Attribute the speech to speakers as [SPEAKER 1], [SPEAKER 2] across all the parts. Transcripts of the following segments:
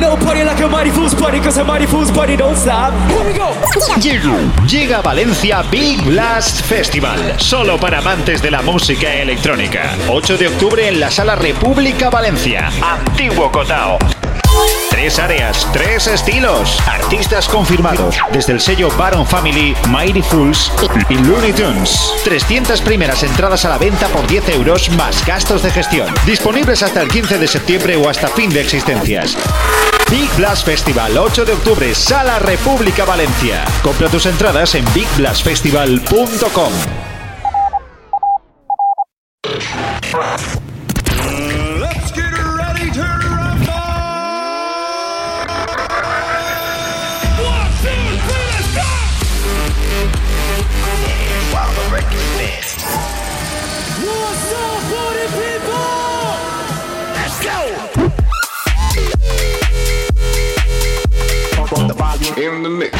[SPEAKER 1] no party like a mighty fool's party, cause a mighty fool's party don't stop. Here we go.
[SPEAKER 2] Llega a Valencia Big Blast Festival, solo para amantes de la música electrónica. 8 de octubre en la Sala República Valencia, Antiguo Cotao. Tres áreas, tres estilos, artistas confirmados, desde el sello Baron Family, Mighty Fools y Looney Tunes. 300 primeras entradas a la venta por 10 euros más gastos de gestión. Disponibles hasta el 15 de septiembre o hasta fin de existencias. Big Blast Festival, 8 de octubre, Sala República Valencia. Compra tus entradas en bigblastfestival.com.
[SPEAKER 3] In the mix.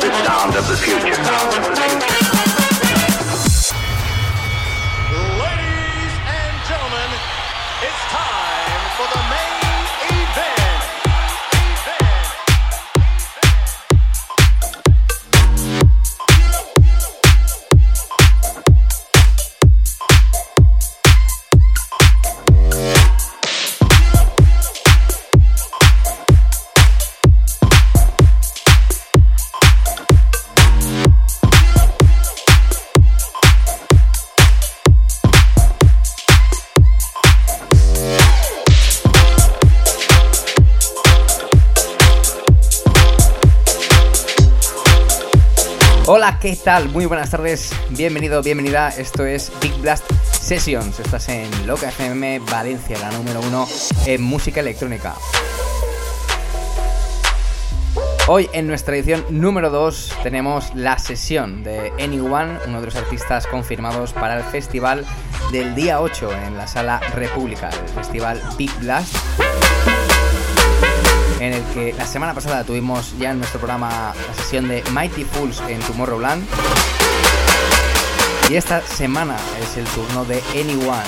[SPEAKER 4] The sound of the future.
[SPEAKER 5] Hola, ¿qué tal? Muy buenas tardes, bienvenido, bienvenida. Esto es Big Blast Sessions. Estás en Loca FM Valencia, la número uno en música electrónica. Hoy en nuestra edición número 2 tenemos la sesión de Anyone, uno de los artistas confirmados para el festival del día 8 en la sala República, el festival Big Blast en el que la semana pasada tuvimos ya en nuestro programa la sesión de Mighty Fools en Tomorrowland. Y esta semana es el turno de Anyone.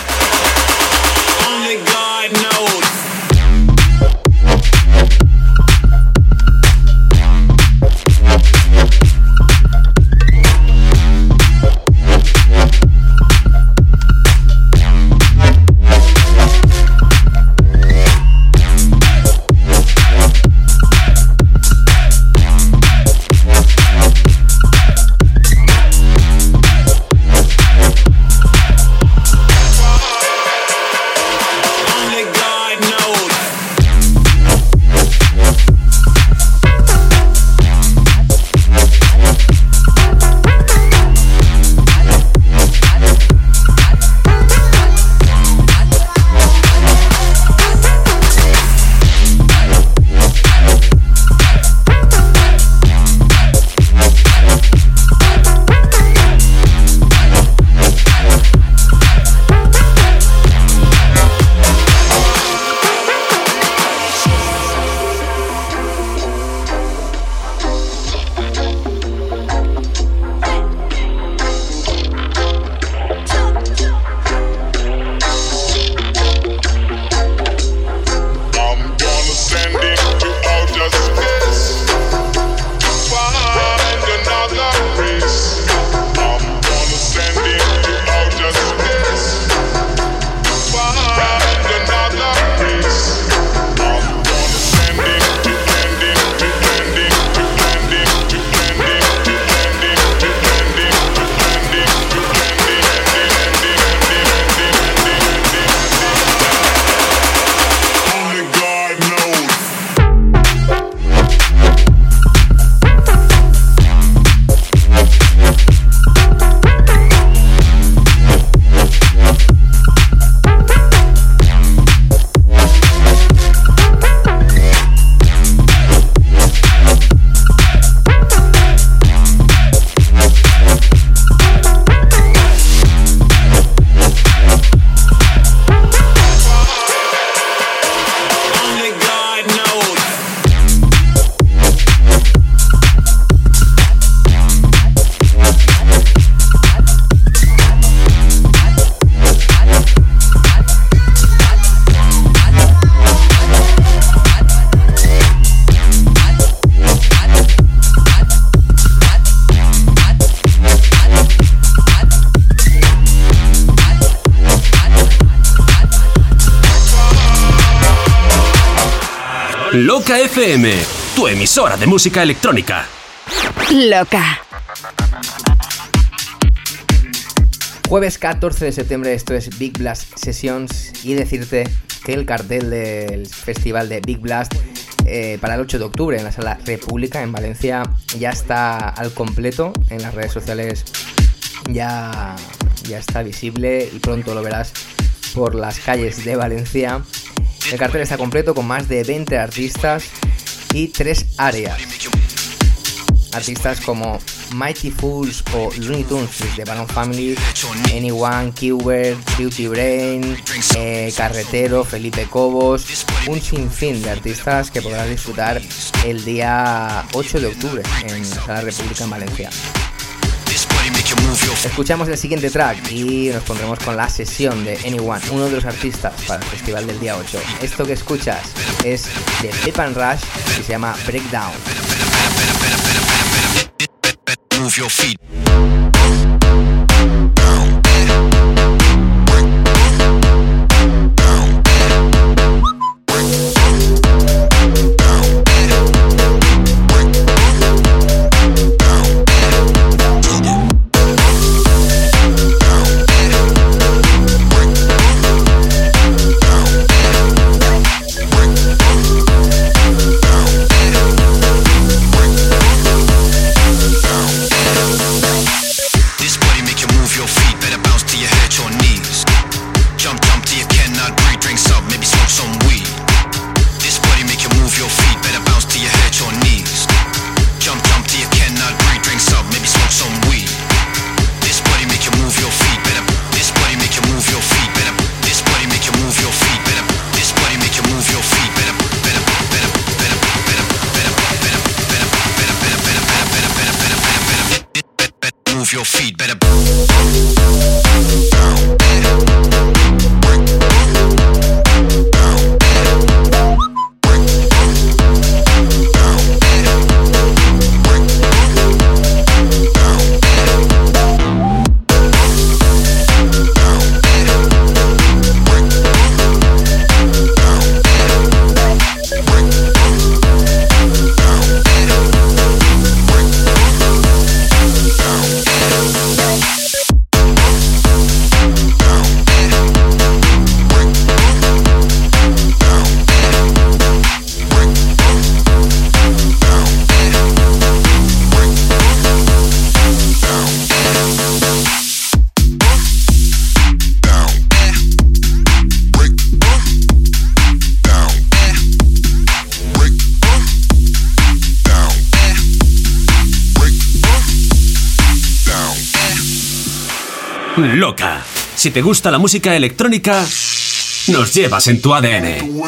[SPEAKER 6] FM, tu emisora de música electrónica.
[SPEAKER 7] Loca.
[SPEAKER 5] Jueves 14 de septiembre, esto es Big Blast Sessions y decirte que el cartel del festival de Big Blast eh, para el 8 de octubre en la sala República en Valencia ya está al completo en las redes sociales ya, ya está visible y pronto lo verás por las calles de Valencia. El cartel está completo con más de 20 artistas y tres áreas. Artistas como Mighty Fools o Looney Tunes de Baron Family, Anyone, Qbert, Beauty Brain, eh, Carretero, Felipe Cobos, un sinfín de artistas que podrás disfrutar el día 8 de octubre en la Sala República en Valencia. Escuchamos el siguiente track y nos pondremos con la sesión de Anyone, uno de los artistas para el festival del día 8. Esto que escuchas es de Pip and Rush y se llama Breakdown.
[SPEAKER 6] Si te gusta la música electrónica, nos llevas en tu ADN.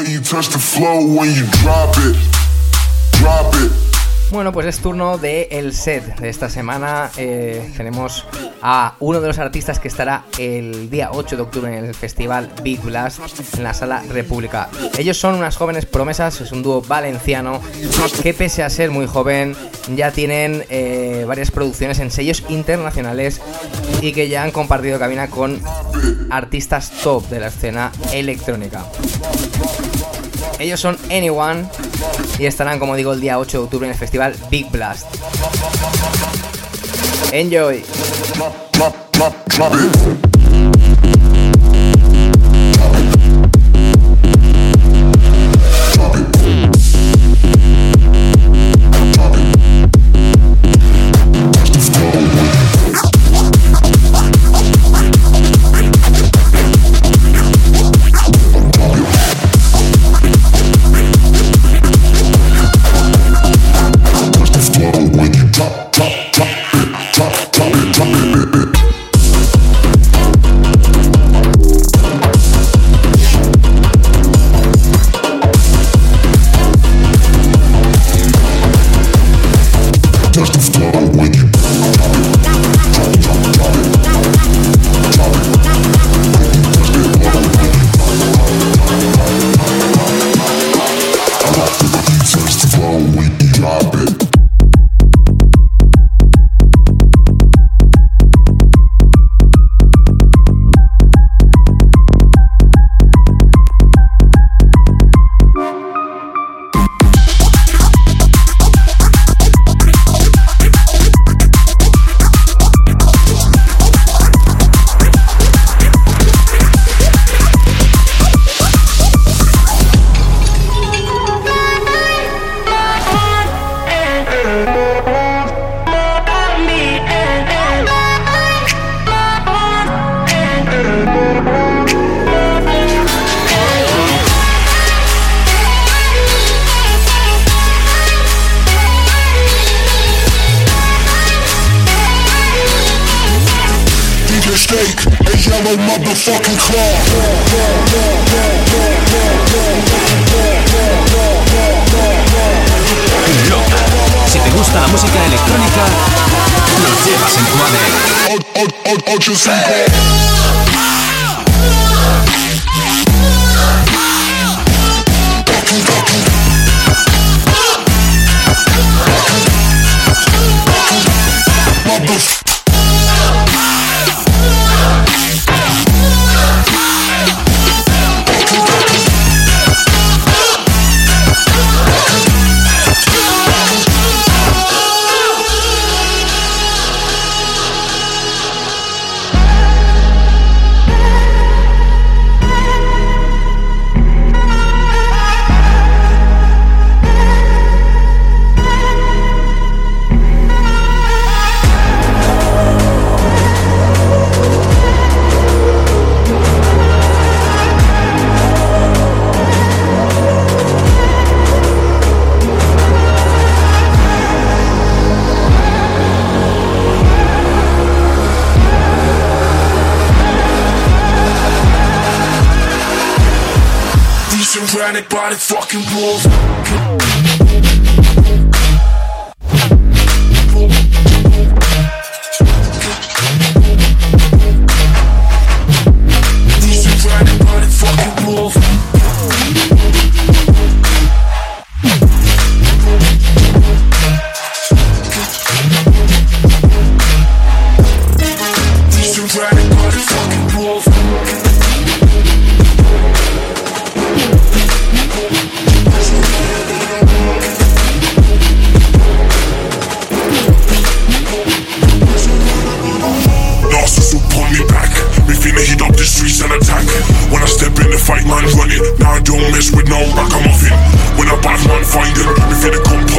[SPEAKER 5] Bueno, pues es turno de el set de esta semana. Eh, tenemos a uno de los artistas que estará el día 8 de octubre en el festival Big Blast en la sala República. Ellos son unas jóvenes promesas, es un dúo valenciano que pese a ser muy joven ya tienen eh, varias producciones en sellos internacionales y que ya han compartido cabina con artistas top de la escena electrónica. Ellos son Anyone y estarán, como digo, el día 8 de octubre en el festival Big Blast. Enjoy.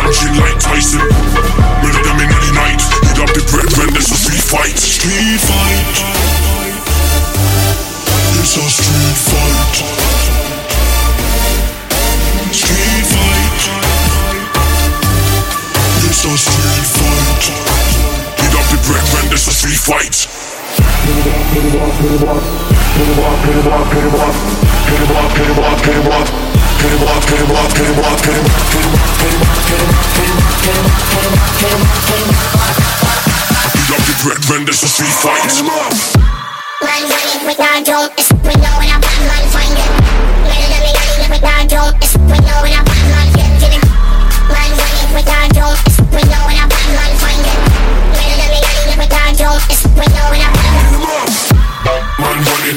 [SPEAKER 3] like Tyson. Murder them in any night. Heat up the bread when there's a street fight. Street fight. It's a street fight. Street fight. It's a street fight. Heat up the bread when there's a street fight.
[SPEAKER 8] Pin pin pin pin pin pin pin pin pin we know when a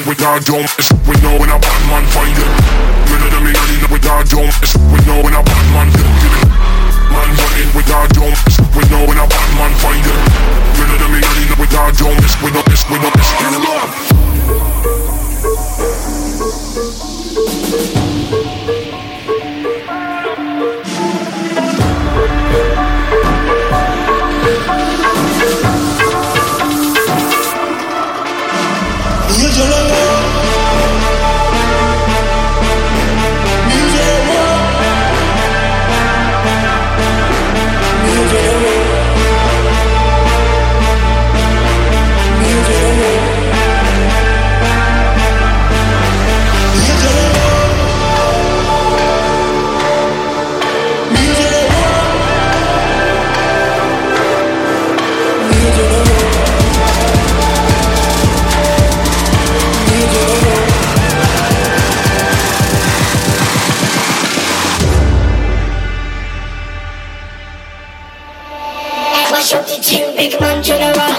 [SPEAKER 8] we got dome is we know when a Batman find it. You know
[SPEAKER 3] the million we got dome is we know when a Batman get it. Man running we got dome is we know when a Batman find it. You know the million we got dome is we know this we know this. Get him up.
[SPEAKER 8] Check it out.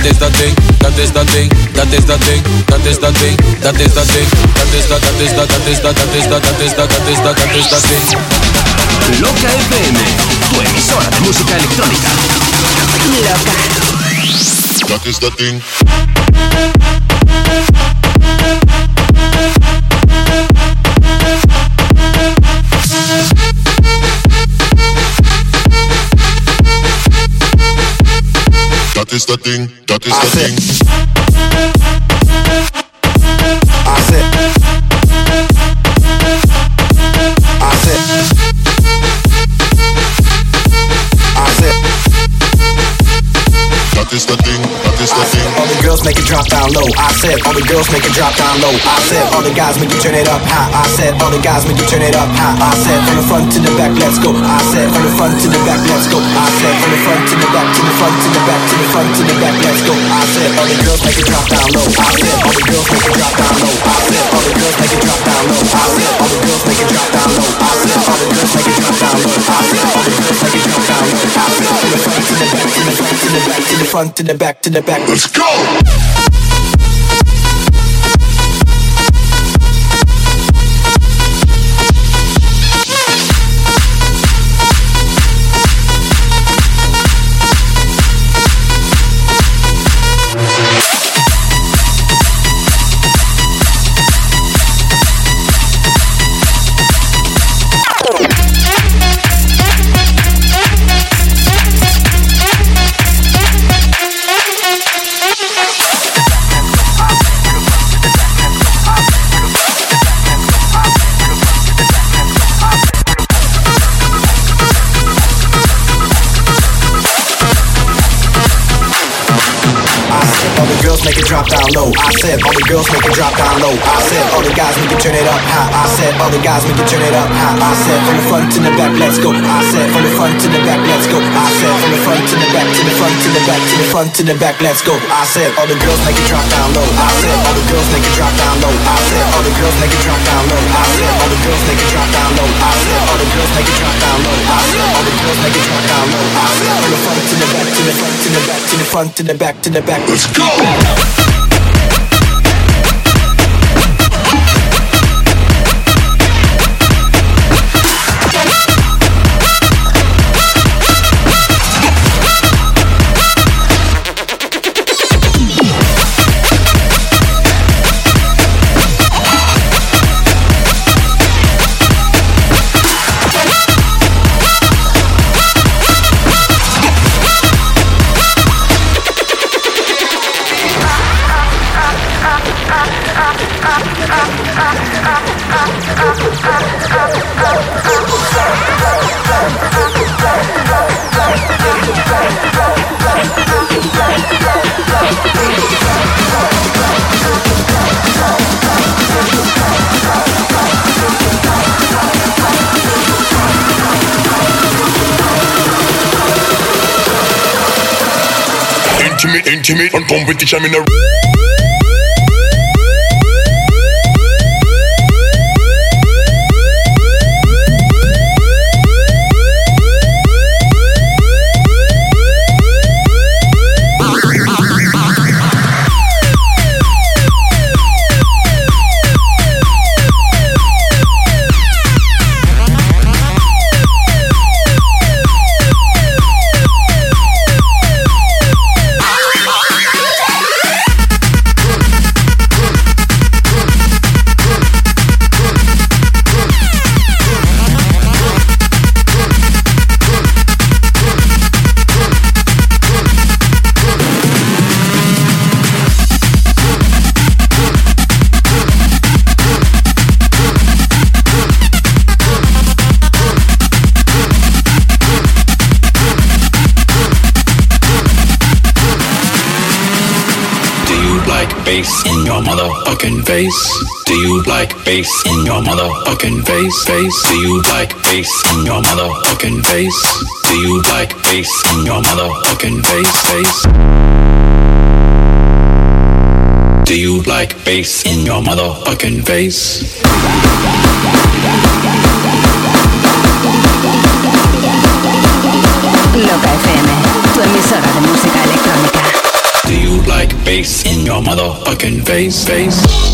[SPEAKER 8] that is the thing, that is thing, that is thing, that is thing, that
[SPEAKER 9] is.
[SPEAKER 6] Loca FM, tu emisora de música electrónica.
[SPEAKER 3] Loca. That is the thing. That is the thing. about this
[SPEAKER 10] I thing. Girls make it drop down low. I said all the girls make it drop down low. I said all the guys make you turn it up high. I said all the guys make you turn it up high. I said from the front to the back, let's go. I said from the front to the back, let's go. I said from the front to the back, to the front to the back, to the front to the back, let's go. I said all the girls make it drop down low. I said all the girls make it drop down low. I said all the girls make it drop down low. I said all the girls the front to the back, to the back.
[SPEAKER 3] Let's
[SPEAKER 10] the low. I said all the girls make it drop down low. I said all the guys make it turn it up high. I said all the guys make it turn it up high. I said from the front to the back, let's go. I said from the front to the back, let's go. I said from the front to the back, to the front to the back, to the front to the back, let's go. I said all the girls make it drop down low. I said all the girls make it drop down low. I said all the girls make it drop down low. I said all the girls make it drop down low. I said all the girls make it drop down low. I said all the girls make it drop down low. I said from the front to the back, to the front to the back, to the front to the back, to the back. Let's go.
[SPEAKER 3] Intimate, intimate, and competition in the
[SPEAKER 11] face? Do you like bass in your motherfucking face? Face? Do you like bass in your motherfucking face? Do you like bass in your motherfucking face? Face? Do you like bass in your motherfucking face?
[SPEAKER 7] Loca FM, tu emisora de música electrónica.
[SPEAKER 11] Do you like bass in your motherfucking face? Face?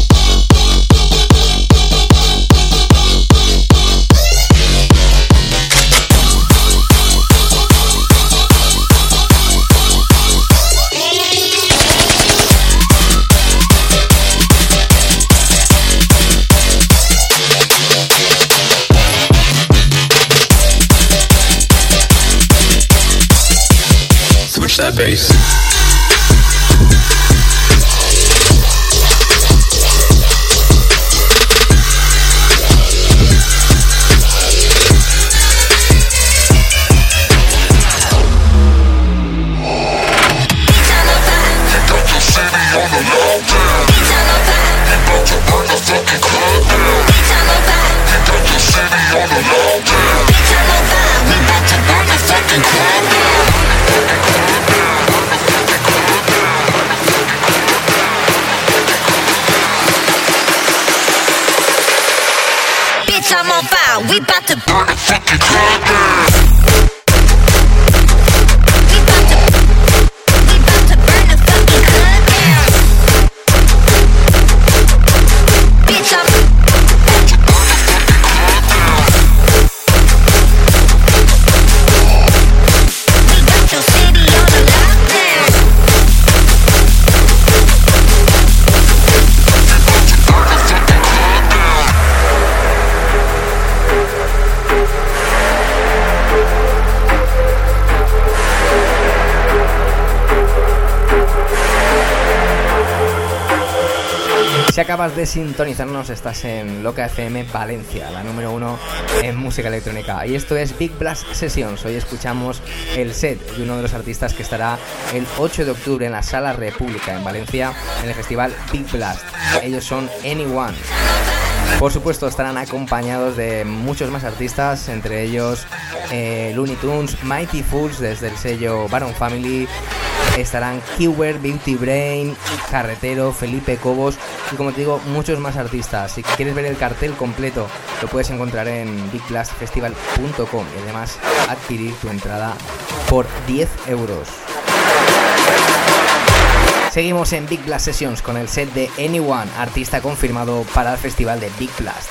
[SPEAKER 11] Bass.
[SPEAKER 5] Si acabas de sintonizarnos, estás en Loca FM Valencia, la número uno en música electrónica. Y esto es Big Blast Sessions. Hoy escuchamos el set de uno de los artistas que estará el 8 de octubre en la Sala República en Valencia en el festival Big Blast. Ellos son Anyone. Por supuesto estarán acompañados de muchos más artistas, entre ellos eh, Looney Tunes, Mighty Fools desde el sello Baron Family, estarán Keyword, Beauty Brain, Carretero, Felipe Cobos y como te digo, muchos más artistas. Si quieres ver el cartel completo, lo puedes encontrar en bigblastfestival.com y además adquirir tu entrada por 10 euros. Seguimos en Big Blast Sessions con el set de Anyone, artista confirmado para el festival de Big Blast.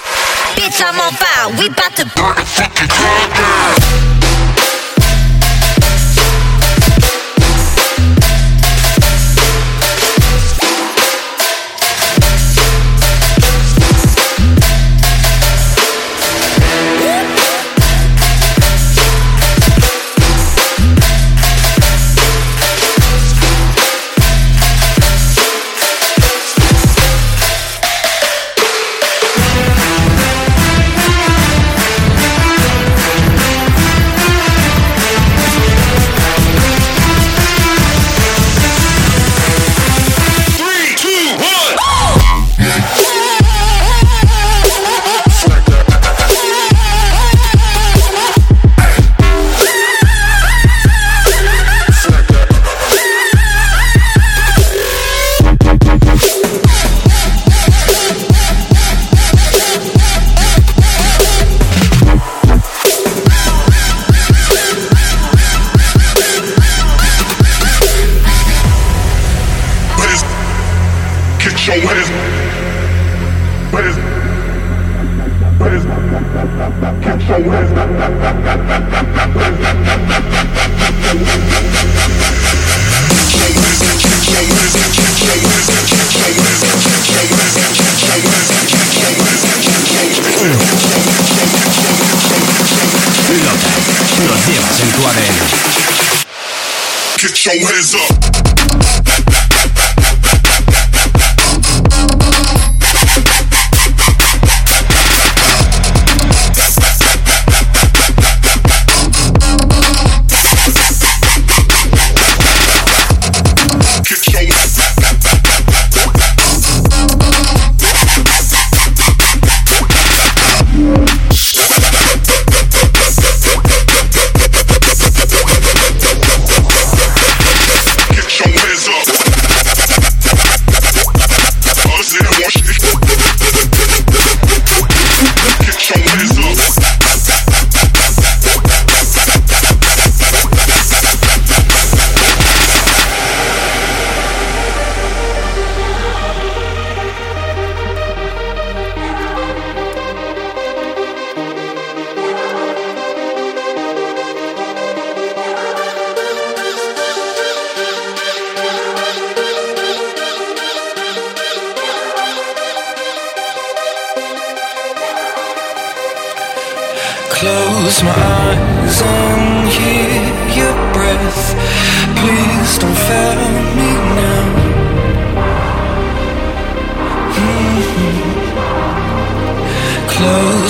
[SPEAKER 3] so hands up.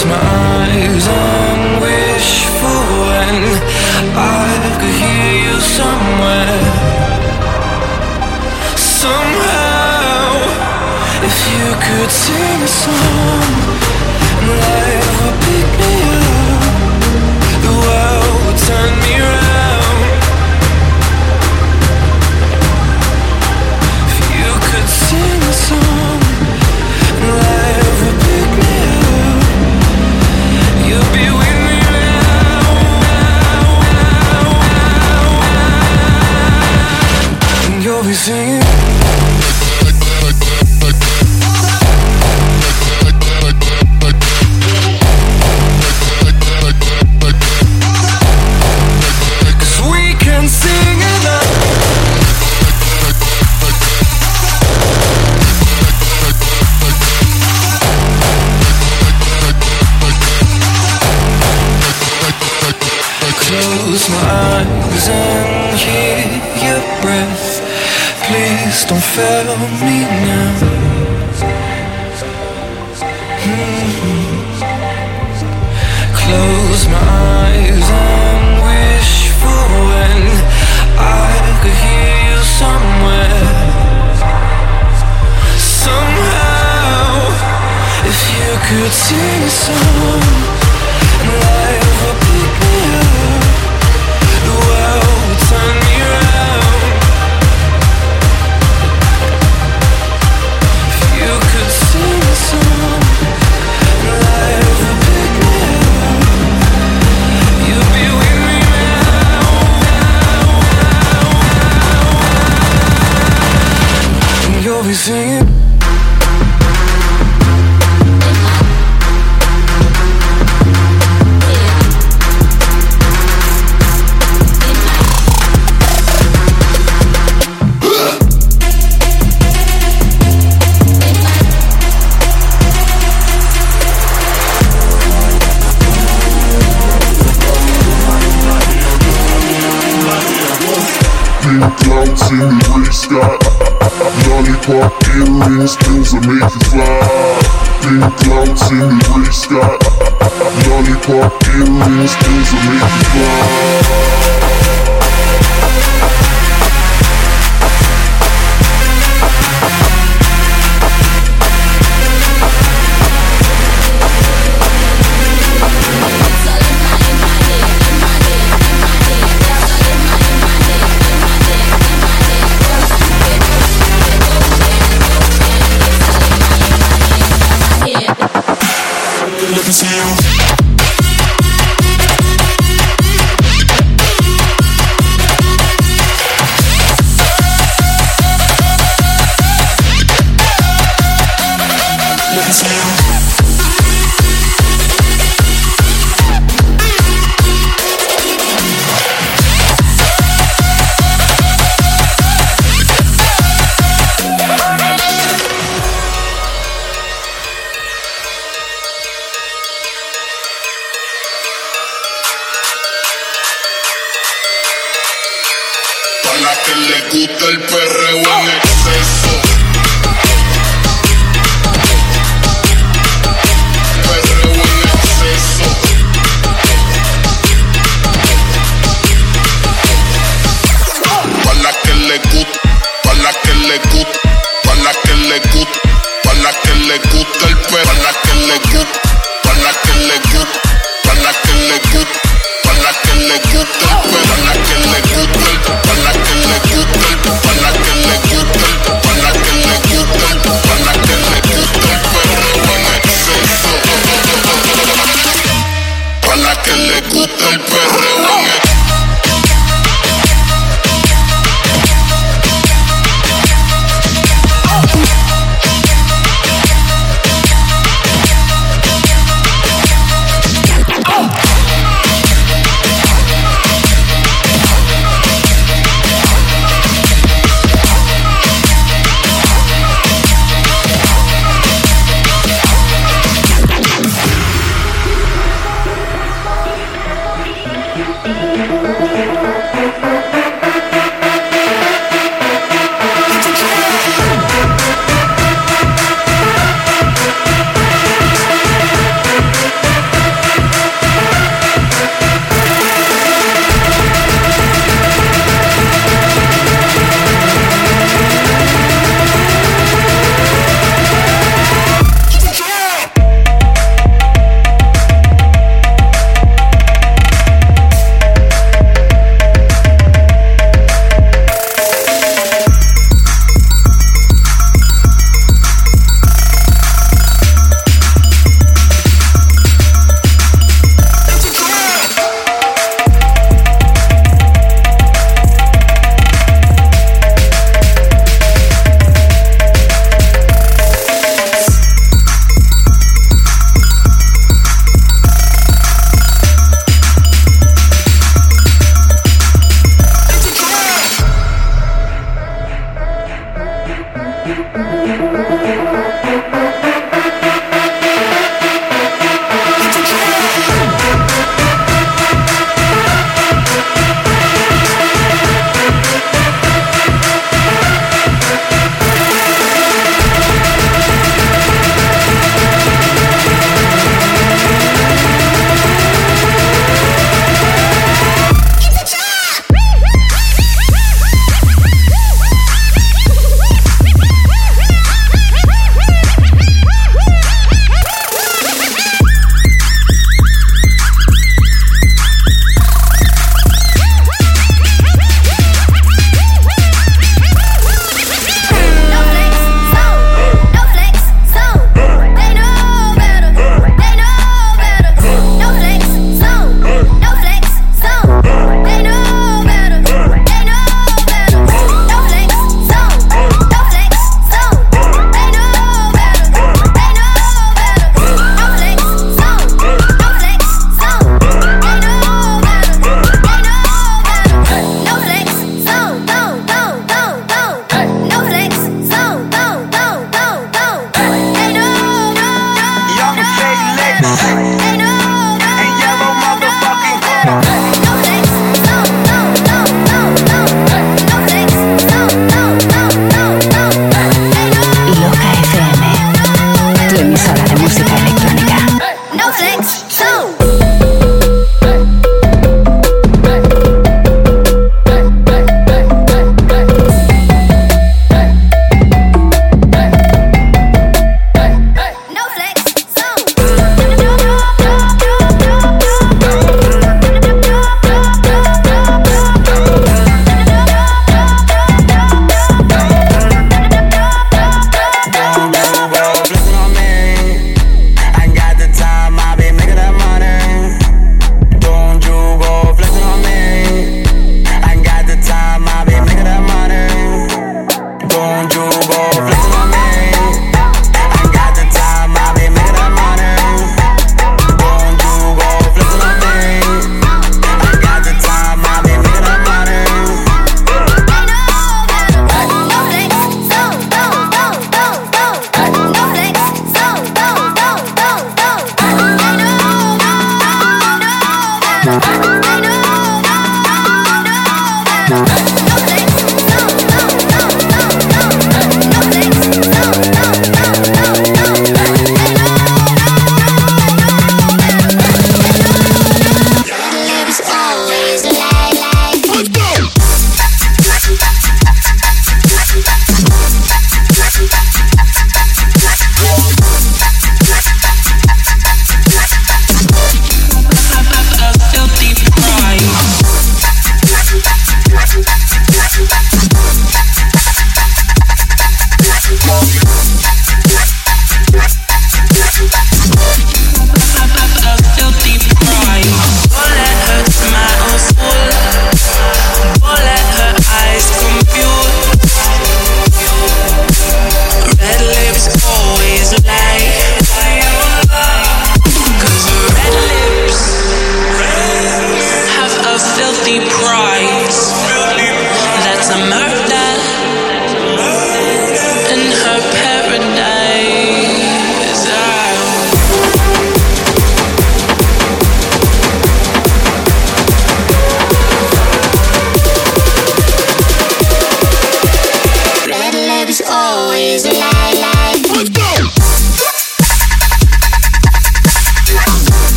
[SPEAKER 12] Close my eyes and wish when I could hear you somewhere. Somehow, if you could sing a song,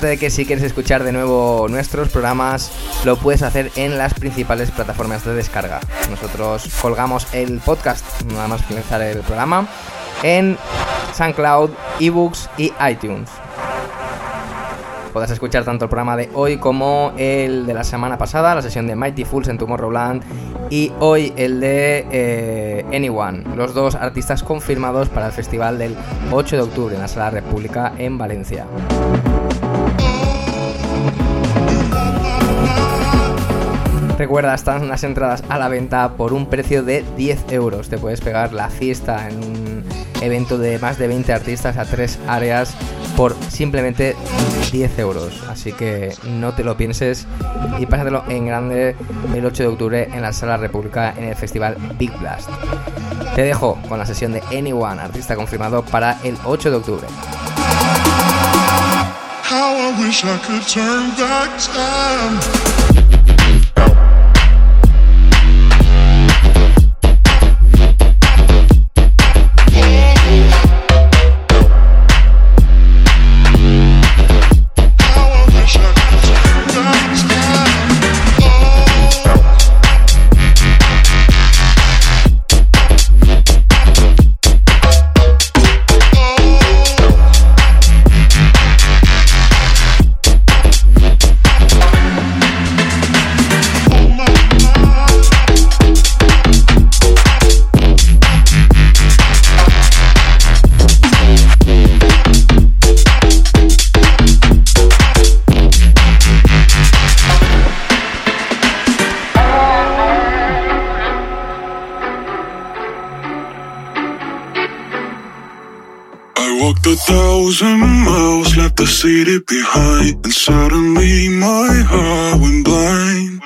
[SPEAKER 5] De que si quieres escuchar de nuevo nuestros programas, lo puedes hacer en las principales plataformas de descarga. Nosotros colgamos el podcast, nada más finalizar el programa, en SoundCloud, eBooks y iTunes. Podrás escuchar tanto el programa de hoy como el de la semana pasada, la sesión de Mighty Fools en Tomorrowland, y hoy el de eh, Anyone, los dos artistas confirmados para el festival del 8 de octubre en la Sala República en Valencia. Recuerda, están las entradas a la venta por un precio de 10 euros. Te puedes pegar la fiesta en un evento de más de 20 artistas a tres áreas por simplemente 10 euros. Así que no te lo pienses y pásatelo en grande el 8 de octubre en la Sala República en el festival Big Blast. Te dejo con la sesión de Anyone, artista confirmado para el 8 de octubre.
[SPEAKER 3] I wish I could turn back time.
[SPEAKER 13] Thousand miles, left the city behind, and suddenly my heart went blind.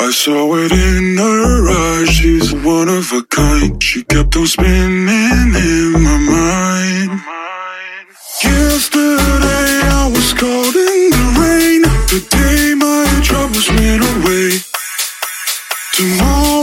[SPEAKER 13] I saw it in her eyes, she's one of a kind. She kept on spinning in my mind. Yesterday I was caught in the rain. The day my troubles went away. Tomorrow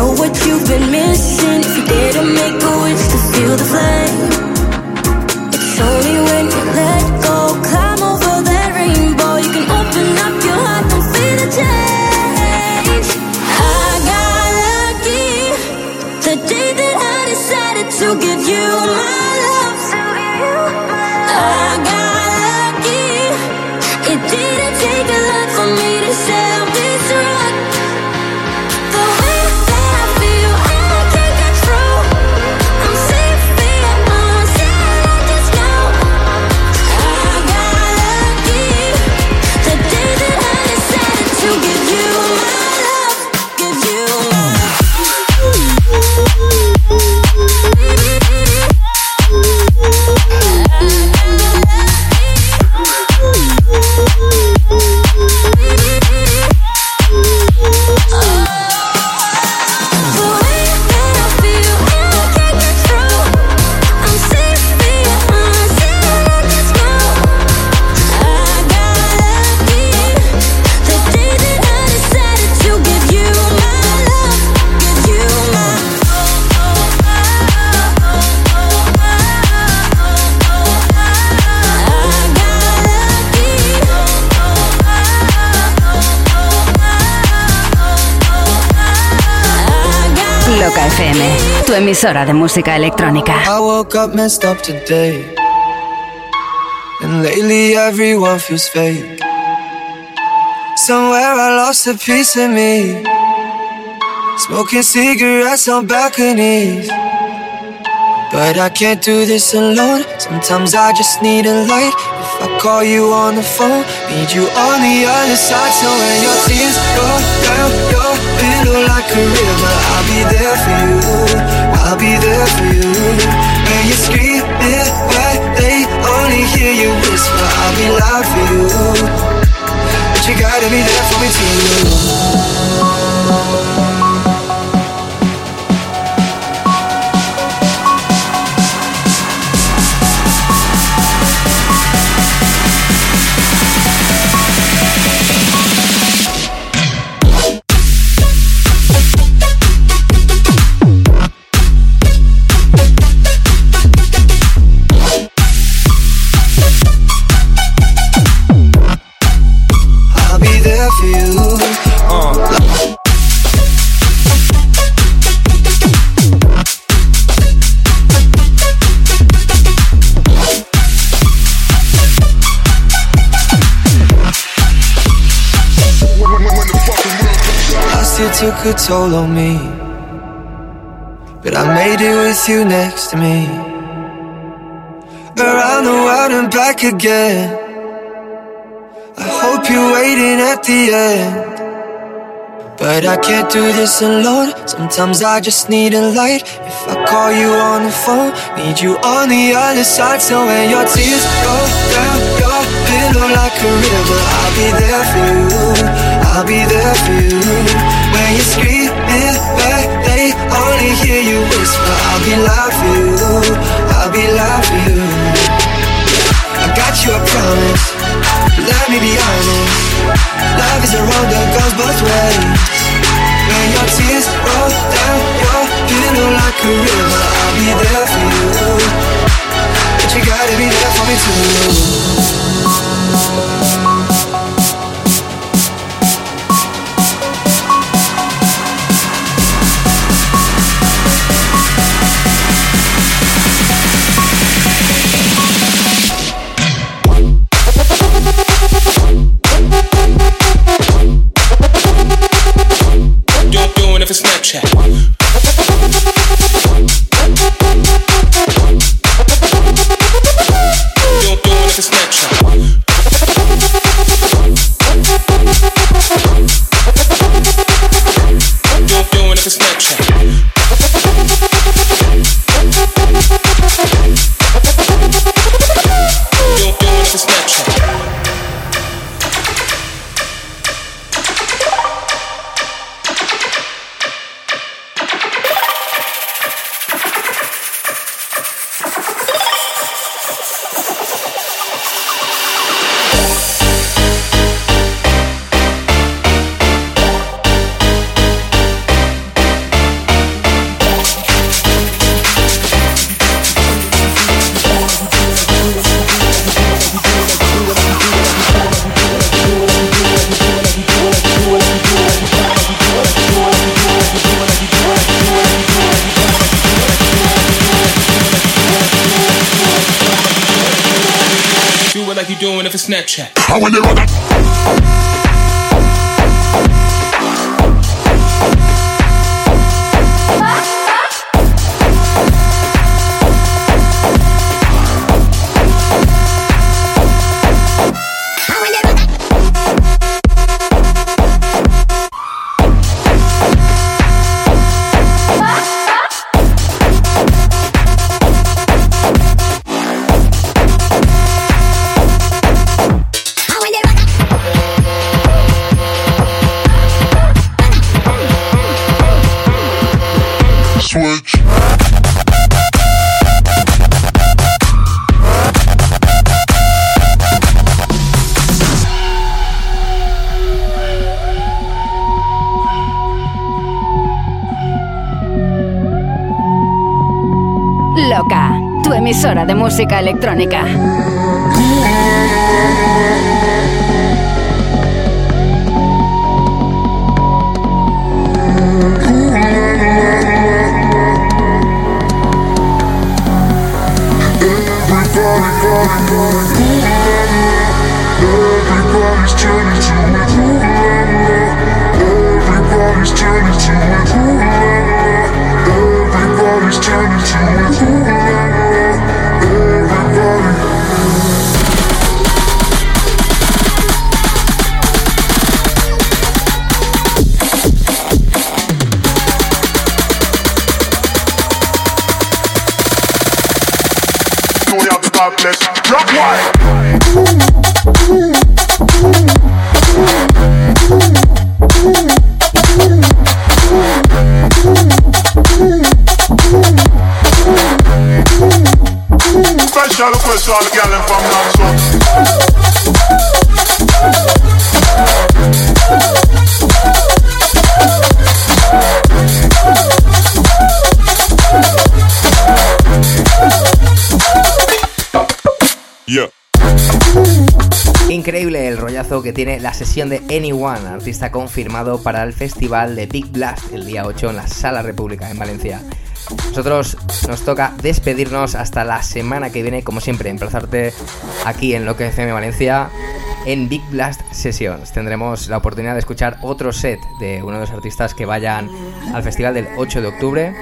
[SPEAKER 14] know what you've been missing. If you dare to make a wish to feel the flame, it's only when you let
[SPEAKER 7] emisora de música electrónica.
[SPEAKER 15] I woke up messed up today. And lately everyone feels fake. Somewhere I lost a piece of me. Smoking cigarettes on balconies. But I can't do this alone. Sometimes I just need a light. If I call you on the phone, need you on the other side. So when your tears roll down your pillow like a river, I'll be there for you. I'll be there for you. When you're screaming where they only hear you whisper, I'll be loud for you. But you gotta be there for me too. Took a toll on me, but I made it with you next to me. Around the world and back again. I hope you're waiting at the end. But I can't do this alone. Sometimes I just need a light. If I call you on the phone, need you on the other side. So when your tears roll down your pillow like a river, I'll be there for you. I'll be there for you. I'll be loud for you. I'll be loud for you. I got you a promise. Let me be honest. Love is a road that goes both ways.
[SPEAKER 7] Música electrónica.
[SPEAKER 5] Increíble el rollazo que tiene la sesión de Anyone, artista confirmado para el festival de Big Blast el día 8 en la Sala República en Valencia. Nosotros nos toca despedirnos hasta la semana que viene, como siempre, emplazarte aquí en Lo que FM Valencia en Big Blast Sessions. Tendremos la oportunidad de escuchar otro set de uno de los artistas que vayan al festival del 8 de octubre.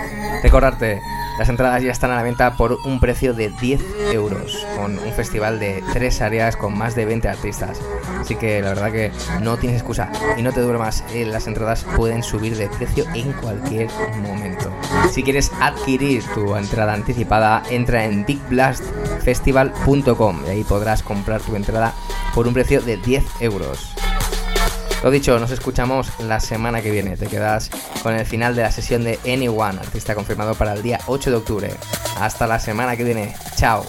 [SPEAKER 5] Recordarte, las entradas ya están a la venta por un precio de 10 euros, con un festival de tres áreas con más de 20 artistas. Así que la verdad que no tienes excusa y no te duermas, eh, las entradas pueden subir de precio en cualquier momento. Si quieres adquirir tu entrada anticipada, entra en bigblastfestival.com y ahí podrás comprar tu entrada por un precio de 10 euros. Lo dicho, nos escuchamos la semana que viene. Te quedas con el final de la sesión de Anyone, artista confirmado para el día 8 de octubre. Hasta la semana que viene. Chao.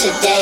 [SPEAKER 8] today.